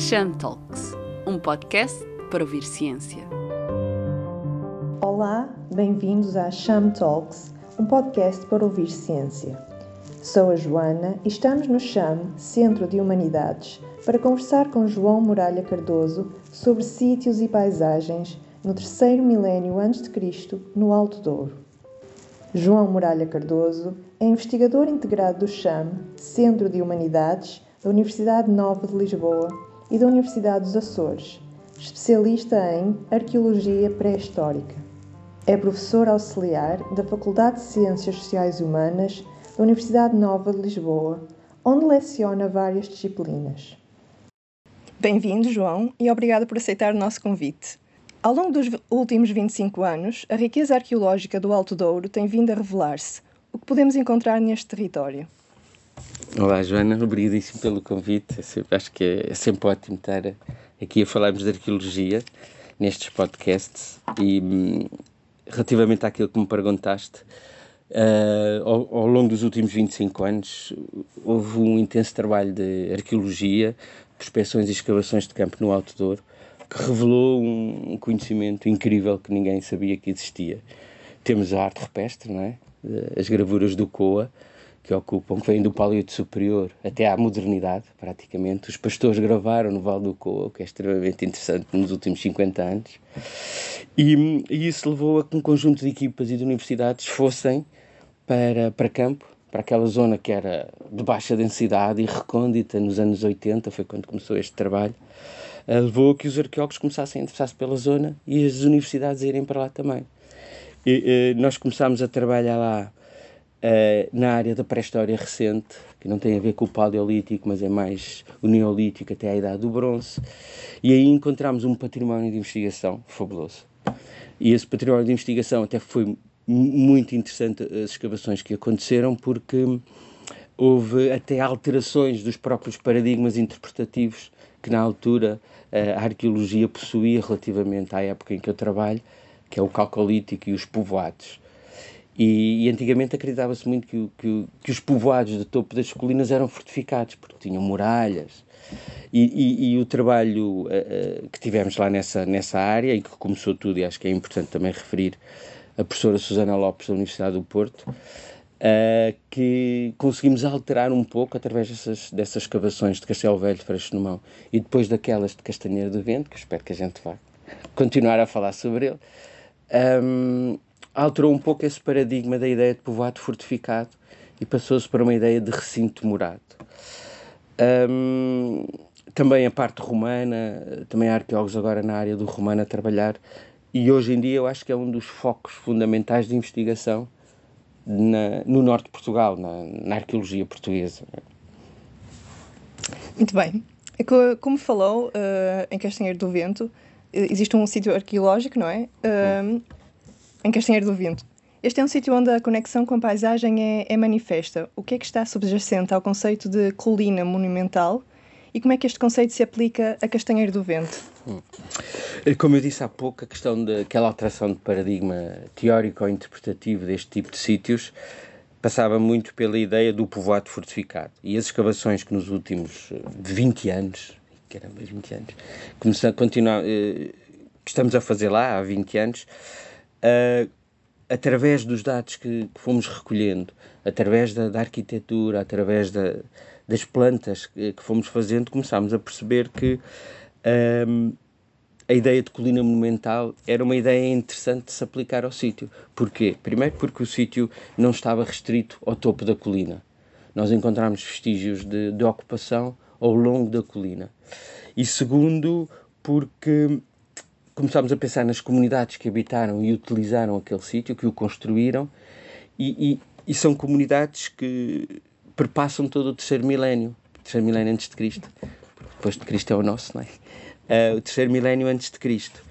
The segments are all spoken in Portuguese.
Sham Talks, um podcast para ouvir ciência. Olá, bem-vindos a Sham Talks, um podcast para ouvir ciência. Sou a Joana e estamos no CHAM, Centro de Humanidades, para conversar com João Muralha Cardoso sobre sítios e paisagens no terceiro milénio antes de Cristo, no Alto Douro. João Muralha Cardoso é investigador integrado do CHAM, Centro de Humanidades, da Universidade Nova de Lisboa e da Universidade dos Açores, especialista em Arqueologia Pré-Histórica. É professor auxiliar da Faculdade de Ciências Sociais e Humanas da Universidade Nova de Lisboa, onde leciona várias disciplinas. Bem-vindo, João, e obrigada por aceitar o nosso convite. Ao longo dos últimos 25 anos, a riqueza arqueológica do Alto Douro tem vindo a revelar-se. O que podemos encontrar neste território? Olá, Joana, obrigadíssimo pelo convite. É acho que é, é, sempre ótimo estar aqui a falarmos de arqueologia nestes podcasts. E hum, relativamente àquilo que me perguntaste, uh, ao, ao, longo dos últimos 25 anos houve um intenso trabalho de arqueologia, prospeções e escavações de campo no Alto Douro que revelou um conhecimento incrível que ninguém sabia que existia. Temos a arte rupestre, não é? as gravuras do Coa, que ocupam, que vêm do Paleolito Superior até à modernidade, praticamente. Os pastores gravaram no Val do Coa, que é extremamente interessante nos últimos 50 anos. E, e, isso levou a que um conjunto de equipas e de universidades fossem para, para campo, para aquela zona que era de baixa densidade e recôndita nos anos 80, foi quando começou este trabalho, eh, levou a que os arqueólogos começassem a interessar-se pela zona e as universidades irem para lá também. E, e, nós começámos a trabalhar lá uh, na área da pré-história recente, que não tem a ver com o paleolítico, mas é mais o neolítico até a idade do bronze, e aí encontramos um património de investigação fabuloso. E esse património de investigação até foi muito interessante as escavações que aconteceram, porque houve até alterações dos próprios paradigmas interpretativos que na altura eh, a arqueologia possuía relativamente à época em que eu trabalho, que é o calcolítico e os povoados. E, e antigamente acreditava-se muito que, que, que, os povoados do topo das colinas eram fortificados, porque tinham muralhas. E, e, e o trabalho uh, que tivemos lá nessa, nessa área, e que começou tudo, e acho que é importante também referir a professora Susana Lopes da Universidade do Porto, uh, que conseguimos alterar um pouco através dessas, dessas escavações de Castelo Velho, de Freixo no Mão, e depois daquelas de Castanheira do Vento, que espero que a gente vá continuar a falar sobre ele, um, alterou um pouco esse paradigma da ideia de povoado fortificado e passou-se para uma ideia de recinto morado. Um, também a parte romana, também há arqueólogos agora na área do romano a trabalhar, e hoje em dia eu acho que é um dos focos fundamentais de investigação na, no norte de Portugal, na, na arqueologia portuguesa. Muito bem. É como falou, uh, em Castanheiro do Vento, eh, existe um sítio arqueológico, não é? Uh, em Castanheiro do Vento. Este é um sítio onde a conexão com a paisagem é, é manifesta. O que é que está subjacente ao conceito de colina monumental e como é que este conceito se aplica a Castanheiro do Vento? Hum. Como eu disse há pouco, a questão daquela alteração de paradigma teórico ou interpretativo deste tipo de sítios passava muito pela ideia do povoado fortificado. E as escavações que nos últimos 20 anos, caramba, 20 anos, começam eh, que estamos a fazer lá há 20 anos, uh, através dos dados que, que, fomos recolhendo, através da, da arquitetura, através da, das plantas que, que, fomos fazendo, começámos a perceber que um, a ideia de colina monumental era uma ideia interessante de se aplicar ao sítio. Porquê? Primeiro porque o sítio não estava restrito ao topo da colina. Nós encontramos vestígios de, de ocupação ao longo da colina. E segundo, porque começámos a pensar nas comunidades que habitaram e utilizaram aquele sítio, que o construíram, e, e, e, são comunidades que perpassam todo o terceiro milénio, terceiro milénio antes de Cristo, depois de Cristo é o nosso, não é? uh, o terceiro milénio antes de Cristo.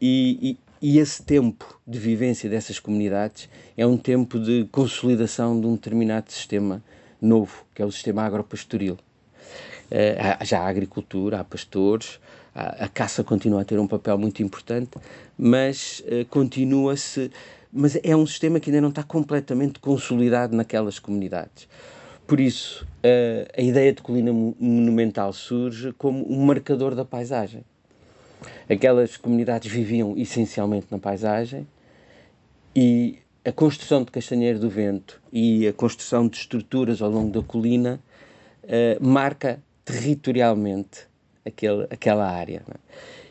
E, e, e, esse tempo de vivência dessas comunidades é um tempo de consolidação de um determinado sistema novo, que é o sistema agropastoril. Uh, já há agricultura, há pastores, a, caça continua a ter um papel muito importante, mas uh, continua-se. Mas é um sistema que ainda não está completamente consolidado naquelas comunidades. por isso, a ideia de colina monumental surge como um marcador da paisagem. Aquelas comunidades viviam essencialmente na paisagem e a construção de Castanheiro do Vento e a construção de estruturas ao longo da colina uh, marca territorialmente aquele, aquela área. É?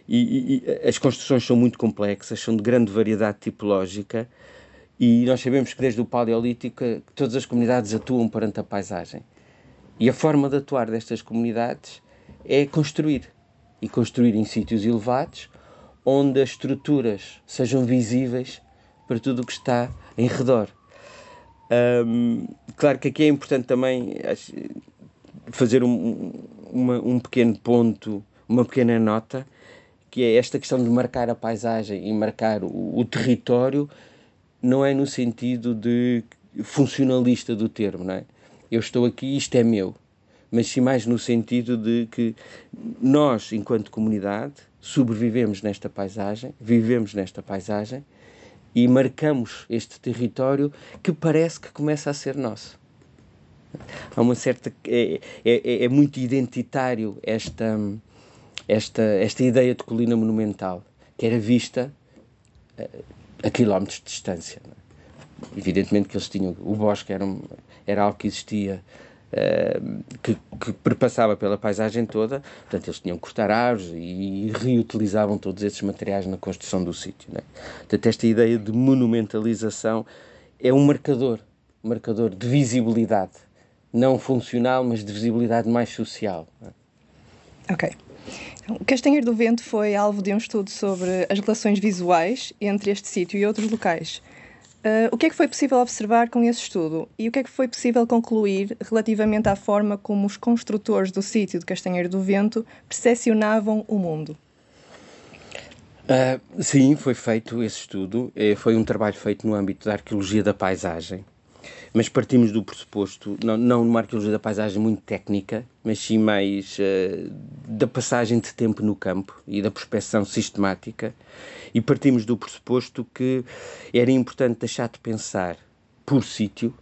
E, e, as construções são muito complexas, são de grande variedade tipológica e nós sabemos que desde o Paleolítico todas as comunidades atuam perante a paisagem. E a forma de atuar destas comunidades é construir. E construir em sítios elevados, onde as estruturas sejam visíveis para tudo o que está em redor. Um, claro que aqui é importante também fazer um, uma, um pequeno ponto, uma pequena nota, que é esta questão de marcar a paisagem e marcar o, o território, não é no sentido de funcionalista do termo, não é? Eu estou aqui, isto é meu, mas sim mais no sentido de que nós, enquanto comunidade, sobrevivemos nesta paisagem, vivemos nesta paisagem e marcamos este território que parece que começa a ser nosso. Há uma certa. É, é, é muito identitário esta, esta, esta ideia de colina monumental, que era vista eh, a quilómetros de distância. Evidentemente que eles tinham. O bosque era, era algo que existia. Uh, que, que perpassava pela paisagem toda, portanto eles tinham que cortar árvores e reutilizavam todos esses materiais na construção do sítio. Né? Portanto, esta ideia de monumentalização é um marcador, um marcador de visibilidade, não funcional, mas de visibilidade mais social. Ok. O Castanheiro do Vento foi alvo de um estudo sobre as relações visuais entre este sítio e outros locais. Uh, o que é que foi possível observar com esse estudo e o que é que foi possível concluir relativamente à forma como os construtores do sítio de Castanheiro do Vento percepcionavam o mundo? Uh, sim, foi feito esse estudo. Eh, foi um trabalho feito no âmbito da arqueologia da paisagem mas partimos do pressuposto, não, não numa arqueologia da paisagem muito técnica, mas sim mais uh, da passagem de tempo no campo e da prospecção sistemática, e partimos do pressuposto que era importante deixar de pensar por sítio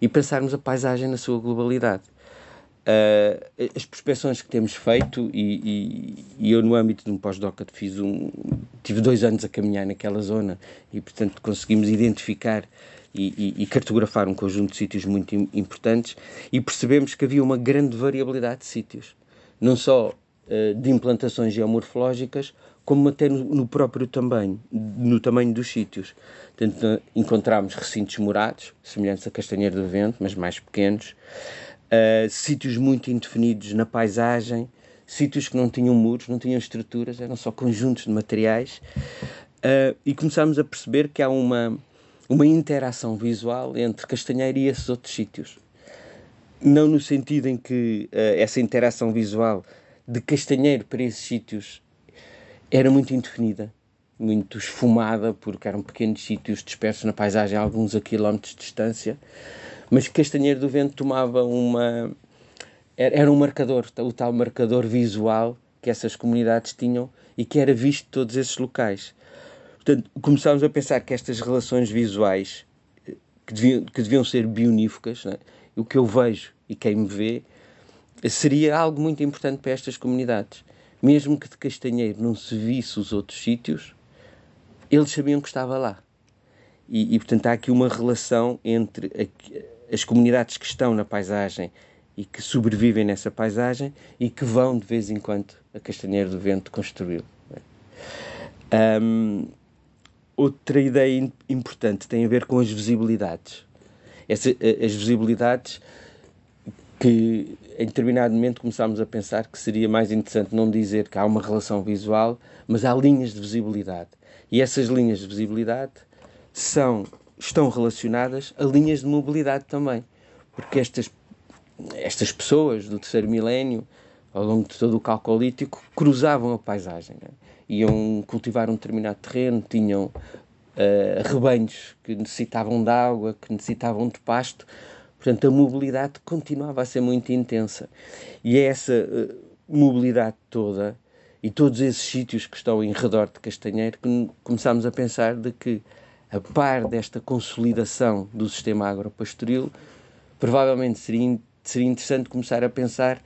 e pensarmos a paisagem na sua globalidade. Uh, as prospeções que temos feito, e, e, e eu no âmbito de um pós-doc fiz um, tive dois anos a caminhar naquela zona e portanto conseguimos identificar e, e, cartografar um conjunto de sítios muito importantes e percebemos que havia uma grande variabilidade de sítios, não só uh, de implantações geomorfológicas, como até no, no, próprio tamanho, no tamanho dos sítios. Portanto, encontramos recintos morados, semelhantes a Castanheiro do Vento, mas mais pequenos, uh, sítios muito indefinidos na paisagem, sítios que não tinham muros, não tinham estruturas, eram só conjuntos de materiais, uh, e começámos a perceber que há uma uma interação visual entre Castanheiro e esses outros sítios. Não no sentido em que uh, essa interação visual de Castanheiro para esses sítios era muito indefinida, muito esfumada, porque eram pequenos sítios dispersos na paisagem, alguns a quilómetros de distância, mas Castanheiro do Vento tomava uma. Era um marcador, o tal marcador visual que essas comunidades tinham e que era visto todos esses locais. Portanto, começámos a pensar que estas relações visuais eh, que deviam, que deviam ser bioníficas, é? o que eu vejo e quem me vê, seria algo muito importante para estas comunidades. Mesmo que de Castanheiro não se visse os outros sítios, eles sabiam que estava lá. E, e portanto, há aqui uma relação entre a, as comunidades que estão na paisagem e que sobrevivem nessa paisagem e que vão de vez em quando a Castanheiro do Vento construí-lo. Um? Outra ideia importante tem a ver com as visibilidades. Essa, as visibilidades que em determinado momento começámos a pensar que seria mais interessante não dizer que há uma relação visual, mas há linhas de visibilidade. E essas linhas de visibilidade são, estão relacionadas a linhas de mobilidade também. Porque estas, estas pessoas do terceiro milénio, ao longo de todo o calcolítico, cruzavam a paisagem. Né? iam cultivar um determinado terreno, tinham uh, rebanhos que necessitavam de água, que necessitavam de pasto. Portanto, a mobilidade continuava a ser muito intensa. E é essa uh, mobilidade toda e todos esses sítios que estão em redor de Castanheiro que começámos a pensar de que, a par desta consolidação do sistema agropastoril, provavelmente seria seria interessante começar a pensar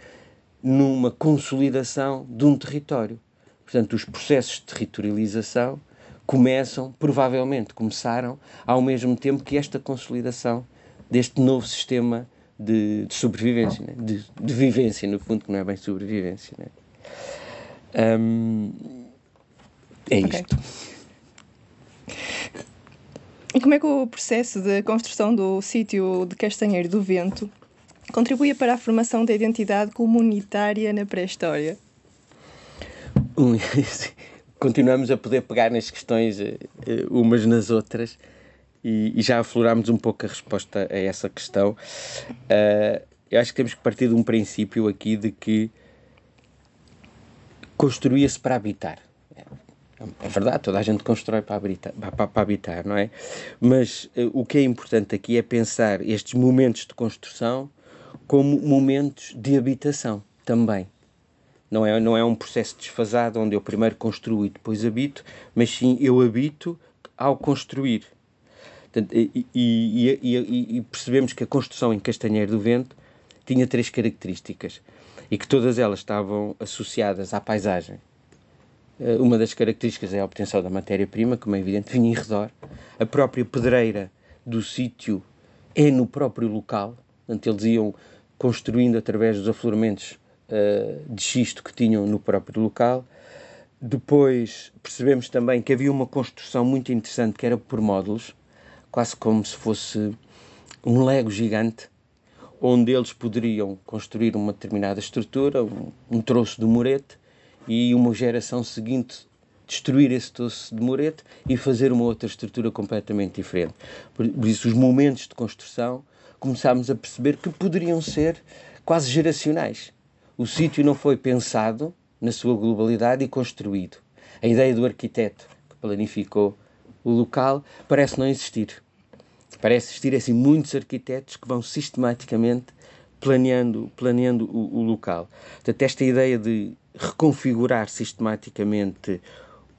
numa consolidação de um território. Portanto, os processos de territorialização começam, provavelmente começaram, ao mesmo tempo que esta consolidação deste novo sistema de, de sobrevivência, né? de, de, vivência, no fundo, que não é bem sobrevivência. Né? Um, é isto. E como é que o processo de construção do sítio de Castanheiro do Vento contribuía para a formação da identidade comunitária na pré-história? Continuamos a poder pegar nas questões uh, umas nas outras e, e, já aflorámos um pouco a resposta a essa questão. Uh, eu acho que temos que partir de um princípio aqui de que construía-se para habitar. É verdade, toda a gente constrói para habitar, para, para habitar não é? Mas uh, o que é importante aqui é pensar estes momentos de construção como momentos de habitação também. Não é, não é um processo desfasado onde eu primeiro construo e depois habito, mas sim eu habito ao construir. E, e, e, e percebemos que a construção em Castanheiro do Vento tinha três características e que todas elas estavam associadas à paisagem. Eh, uma das características é a obtenção da matéria-prima, como é evidente, vinha em redor. A própria pedreira do sítio é no próprio local, portanto, eles iam construindo através dos afloramentos uh, de xisto que tinham no próprio local. Depois percebemos também que havia uma construção muito interessante que era por módulos, quase como se fosse um lego gigante, onde eles poderiam construir uma determinada estrutura, um, um troço de murete, e uma geração seguinte destruir esse troço de murete e fazer uma outra estrutura completamente diferente. Por, isso, os momentos de construção começámos a perceber que poderiam ser quase geracionais. O sítio não foi pensado na sua globalidade e construído. A ideia do arquiteto que planificou o local parece não existir. Parece existir assim muitos arquitetos que vão sistematicamente planeando, planeando o, o local. Portanto, esta ideia de reconfigurar sistematicamente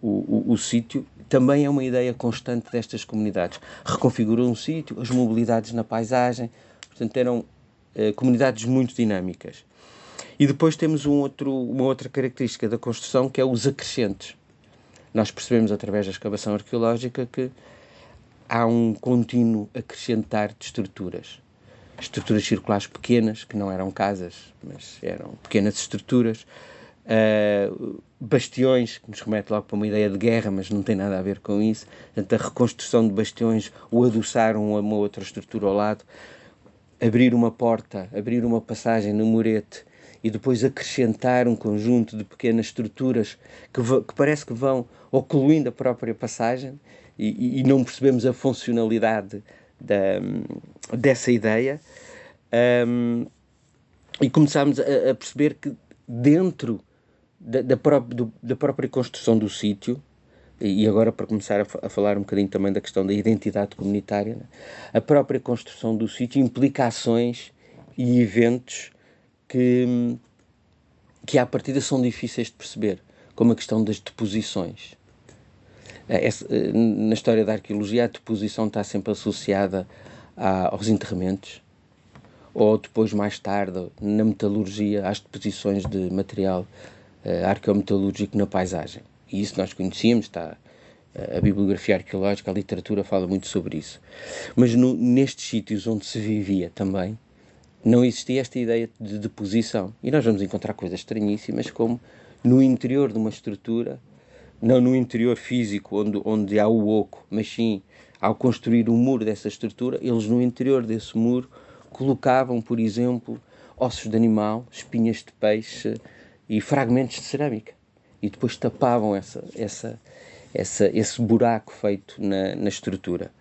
o, o, o sítio também é uma ideia constante destas comunidades. Reconfiguram um sítio, as mobilidades na paisagem, portanto, eram eh, comunidades muito dinâmicas. E depois temos um outro, uma outra característica da construção que é os acrescentes. Nós percebemos através da escavação arqueológica que há um contínuo acrescentar de estruturas. Estruturas circulares pequenas, que não eram casas, mas eram pequenas estruturas, Uh, bastiões, que nos remete logo para uma ideia de guerra, mas não tem nada a ver com isso. Portanto, a reconstrução de bastiões, o adoçar uma, uma outra estrutura ao lado, abrir uma porta, abrir uma passagem no murete e depois acrescentar um conjunto de pequenas estruturas que, que parece que vão ocluindo a própria passagem e, e não percebemos a funcionalidade da, dessa ideia. Um, e começámos a, a perceber que dentro da, da, do, da própria construção do sítio, e agora para começar a, a, falar um bocadinho também da questão da identidade comunitária, né? a própria construção do sítio implica ações e eventos que, que à partida são difíceis de perceber, como a questão das deposições. É, na história da arqueologia, a deposição está sempre associada aos enterramentos, ou depois, mais tarde, na metalurgia, às deposições de material uh, arqueometalúrgico na paisagem. E isso nós conhecíamos, está uh, a bibliografia arqueológica, a literatura fala muito sobre isso. Mas no, nestes sítios onde se vivia também, não existia esta ideia de deposição. E nós vamos encontrar coisas estranhíssimas, como no interior de uma estrutura, não no interior físico, onde, onde há o oco, mas sim ao construir o muro dessa estrutura, eles no interior desse muro colocavam, por exemplo, ossos de animal, espinhas de peixe e fragmentos de cerâmica. E depois tapavam essa, essa, essa, esse buraco feito na, na estrutura.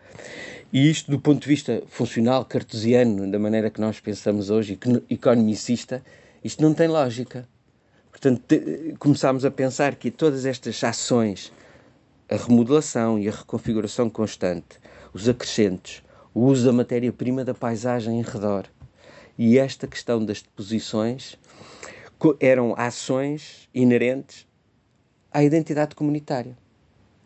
E isto, do ponto de vista funcional, cartesiano, da maneira que nós pensamos hoje, economicista, isto não tem lógica. Portanto, começámos a pensar que todas estas ações, a remodelação e a reconfiguração constante, os acrescentos, o uso da matéria-prima da paisagem em redor e esta questão das deposições eram ações inerentes à identidade comunitária.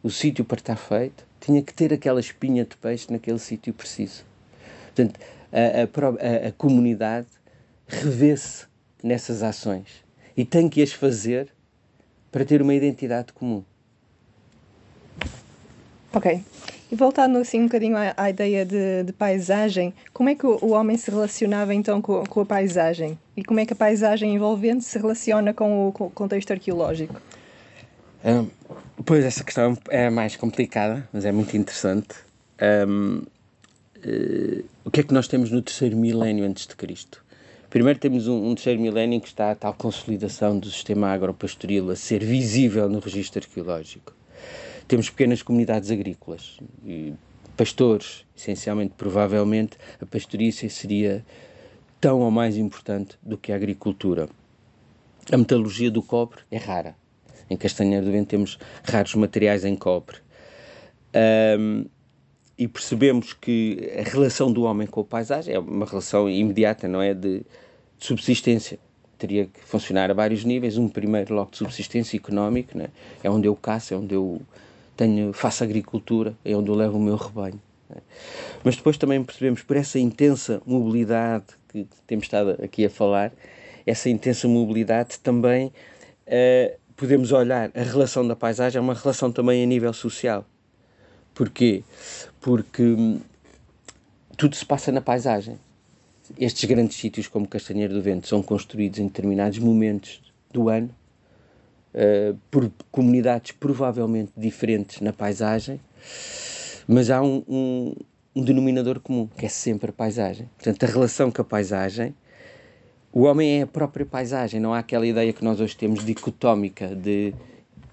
O sítio para estar feito tinha que ter aquela espinha de peixe naquele sítio preciso. Portanto, a, a, a, comunidade revê-se nessas ações e tem que as fazer para ter uma identidade comum. Ok. E voltando assim um bocadinho à, à ideia de, de, paisagem, como é que o, o homem se relacionava então com, com, a paisagem? E como é que a paisagem envolvente se relaciona com o, com o contexto arqueológico? Um, pois, essa questão é mais complicada, mas é muito interessante. Um, uh, eh, o que é que nós temos no terceiro milénio antes de Cristo? Primeiro temos um, um terceiro milénio que está a tal consolidação do sistema agropastoril a ser visível no registro arqueológico. Temos pequenas comunidades agrícolas, pastores, essencialmente, provavelmente, a pastorícia seria tão ou mais importante do que a agricultura. A metalurgia do cobre é rara. Em Castanheiro do Vento temos raros materiais em cobre. Um, e percebemos que a relação do homem com a paisagem é uma relação imediata, não é? De, de subsistência. Teria que funcionar a vários níveis. Um primeiro, logo de subsistência económico, é? é onde eu caço, é onde eu tenho, faço agricultura, é onde eu levo o meu rebanho. É? Mas depois também percebemos, por essa intensa mobilidade que temos estado aqui a falar, essa intensa mobilidade também uh, podemos olhar a relação da paisagem, é uma relação também a nível social. Porquê? Porque hum, tudo se passa na paisagem. Estes grandes sítios como Castanheiro do Vento são construídos em determinados momentos do ano uh, por comunidades provavelmente diferentes na paisagem, mas há um, um, um, denominador comum, que é sempre a paisagem. Portanto, a relação com a paisagem, o homem é a própria paisagem, não há aquela ideia que nós hoje temos dicotómica de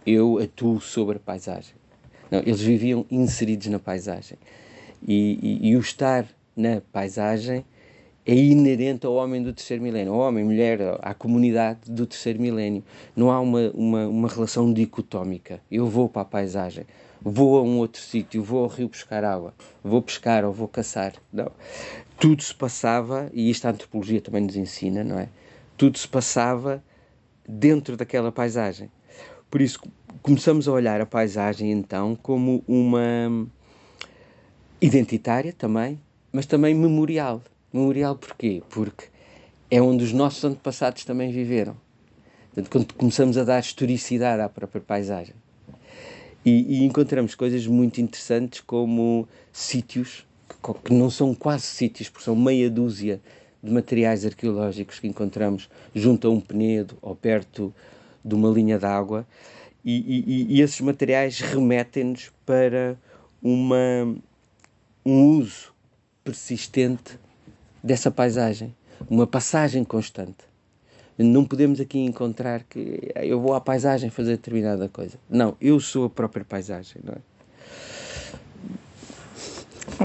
eu atuo sobre a paisagem. Não, eles viviam inseridos na paisagem. E, e, e o estar na paisagem é inerente ao homem do terceiro milénio, ao homem, mulher, à comunidade do terceiro milénio. Não há uma, uma, uma relação dicotómica. Eu vou para a paisagem, vou a um outro sítio, vou ao rio buscar água, vou pescar ou vou caçar. Não. Tudo se passava, e isto a antropologia também nos ensina, não é? Tudo se passava dentro daquela paisagem. Por isso, começamos a olhar a paisagem então como uma identitária também, mas também memorial Memorial porquê? Porque é onde os nossos antepassados também viveram. Portanto, quando começamos a dar historicidade à própria paisagem. E, e encontramos coisas muito interessantes como sítios, que, não são quase sítios, porque são meia dúzia de materiais arqueológicos que encontramos junto a um penedo ou perto de uma linha d'água. E, e, e, esses materiais remetem-nos para uma, um uso persistente dessa paisagem, uma passagem constante. Não podemos aqui encontrar que eu vou à paisagem fazer determinada coisa. Não, eu sou a própria paisagem, não é?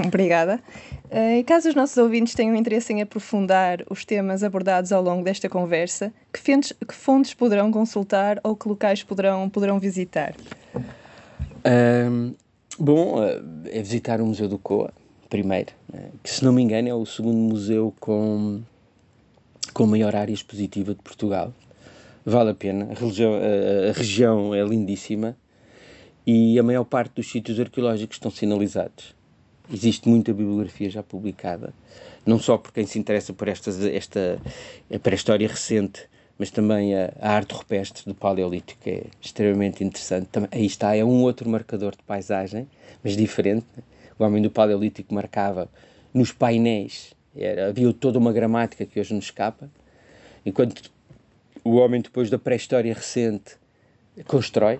Obrigada. Eh, e caso os nossos ouvintes tenham interesse em aprofundar os temas abordados ao longo desta conversa, que fontes, que fontes poderão consultar ou que locais poderão, poderão visitar? Um, bom, eh, é visitar o Museu do Coa, primeiro, né? que se não me engano é o segundo museu com, com maior área expositiva de Portugal. Vale a pena, a região, a, região é lindíssima e a maior parte dos sítios arqueológicos estão sinalizados. Existe muita bibliografia já publicada, não só por quem se interessa por esta, esta, por história recente, mas também a, a, arte rupestre do Paleolítico, é extremamente interessante. Também, aí está, é um outro marcador de paisagem, mas diferente. Né? O homem do Paleolítico marcava nos painéis, era, havia toda uma gramática que hoje nos escapa, enquanto o homem depois da pré-história recente constrói,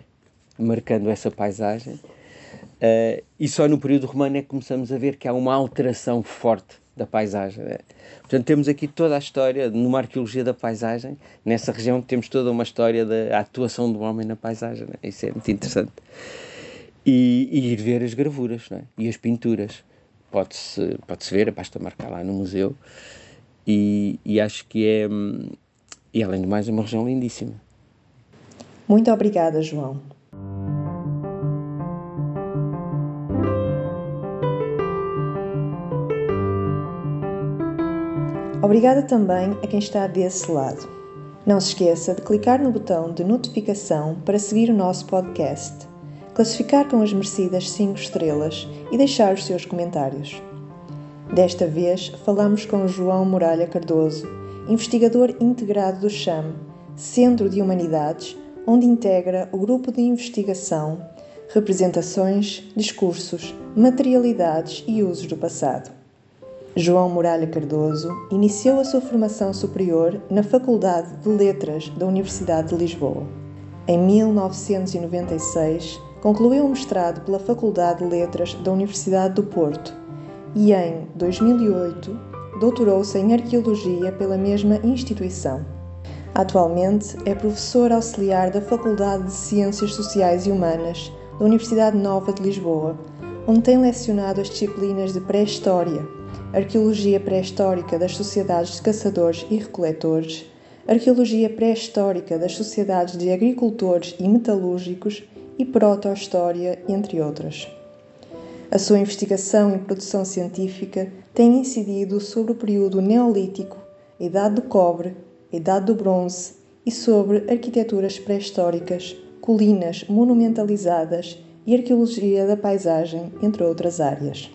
marcando essa paisagem, uh, e só no período romano é que começamos a ver que há uma alteração forte da paisagem. Né? Portanto, temos aqui toda a história, numa arqueologia da paisagem, nessa região temos toda uma história da atuação do homem na paisagem. Né? Isso é muito interessante e, e ir ver as gravuras é? e as pinturas. Pode-se pode -se ver, basta marcar lá no museu. E, e acho que é, e além de mais, é uma região lindíssima. Muito obrigada, João. Obrigada também a quem está desse lado. Não se esqueça de clicar no botão de notificação para seguir o nosso podcast classificar com as merecidas 5 estrelas e deixar os seus comentários. Desta vez falamos com João Muralha Cardoso, investigador integrado do CHAM, Centro de Humanidades, onde integra o grupo de investigação, representações, discursos, materialidades e usos do passado. João Muralha Cardoso iniciou a sua formação superior na Faculdade de Letras da Universidade de Lisboa. Em 1996, concluiu um mestrado pela Faculdade de Letras da Universidade do Porto e, em 2008, doutorou-se em Arqueologia pela mesma instituição. Atualmente é professor auxiliar da Faculdade de Ciências Sociais e Humanas da Universidade Nova de Lisboa, onde tem lecionado as disciplinas de Pré-História, Arqueologia Pré-Histórica das Sociedades de Caçadores e Recoletores, Arqueologia Pré-Histórica das Sociedades de Agricultores e Metalúrgicos e Proto-História, entre outras. A sua investigação e produção científica tem incidido sobre o período Neolítico, Idade do Cobre, Idade do Bronze e sobre arquiteturas pré-históricas, colinas monumentalizadas e arqueologia da paisagem, entre outras áreas.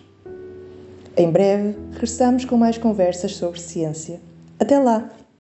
Em breve, regressamos com mais conversas sobre ciência. Até lá!